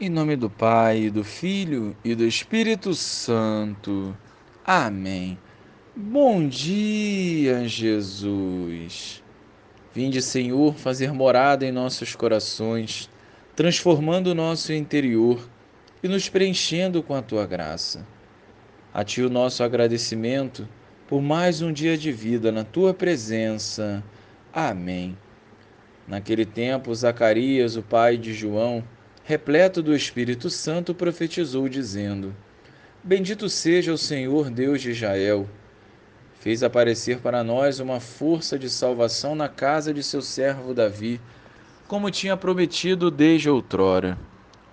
Em nome do Pai, do Filho e do Espírito Santo. Amém. Bom dia, Jesus. Vinde, Senhor, fazer morada em nossos corações, transformando o nosso interior e nos preenchendo com a tua graça. A ti o nosso agradecimento por mais um dia de vida na tua presença. Amém. Naquele tempo, Zacarias, o pai de João, repleto do Espírito Santo, profetizou, dizendo: Bendito seja o Senhor Deus de Israel. Fez aparecer para nós uma força de salvação na casa de seu servo Davi, como tinha prometido desde outrora,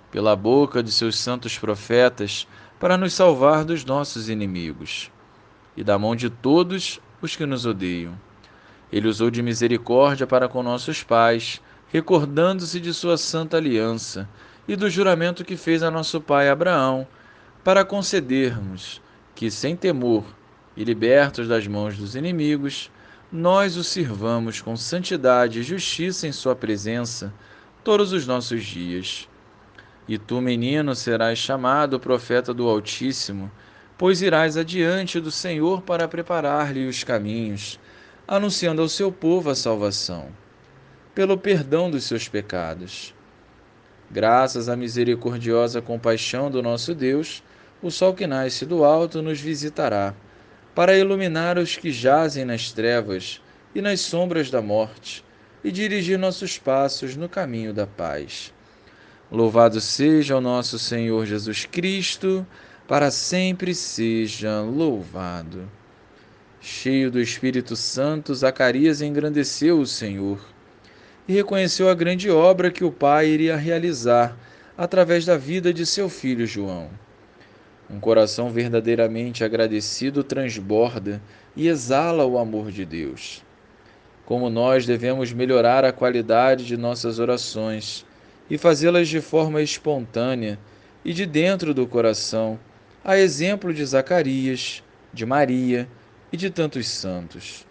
pela boca de seus santos profetas, para nos salvar dos nossos inimigos e da mão de todos os que nos odeiam. Ele usou de misericórdia para com nossos pais recordando-se de sua santa aliança e do juramento que fez a nosso pai Abraão, para concedermos que, sem temor e libertos das mãos dos inimigos, nós o sirvamos com santidade e justiça em Sua presença todos os nossos dias. E tu, menino, serás chamado profeta do Altíssimo, pois irás adiante do Senhor para preparar-lhe os caminhos, anunciando ao seu povo a salvação pelo perdão dos seus pecados. Graças à misericordiosa compaixão do nosso Deus, o sol que nasce do alto nos visitará, para iluminar os que jazem nas trevas e nas sombras da morte, e dirigir nossos passos no caminho da paz. Louvado seja o nosso Senhor Jesus Cristo, para sempre seja louvado. Cheio do Espírito Santo, Zacarias engrandeceu o Senhor e reconheceu a grande obra que o Pai iria realizar através da vida de seu filho João. Um coração verdadeiramente agradecido transborda e exala o amor de Deus. Como nós devemos melhorar a qualidade de nossas orações e fazê-las de forma espontânea e de dentro do coração, a exemplo de Zacarias, de Maria e de tantos santos.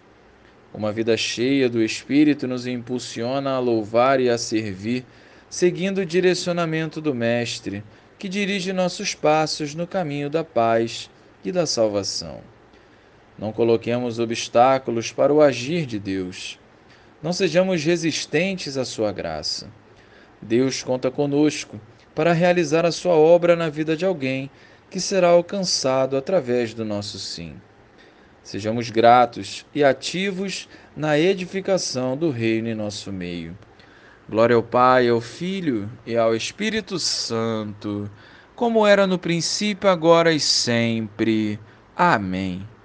Uma vida cheia do Espírito nos impulsiona a louvar e a servir, seguindo o direcionamento do Mestre, que dirige nossos passos no caminho da paz e da salvação. Não coloquemos obstáculos para o agir de Deus. Não sejamos resistentes à sua graça. Deus conta conosco para realizar a sua obra na vida de alguém que será alcançado através do nosso sim. Sejamos gratos e ativos na edificação do reino em nosso meio. Glória ao Pai, ao Filho e ao Espírito Santo, como era no princípio, agora e sempre. Amém.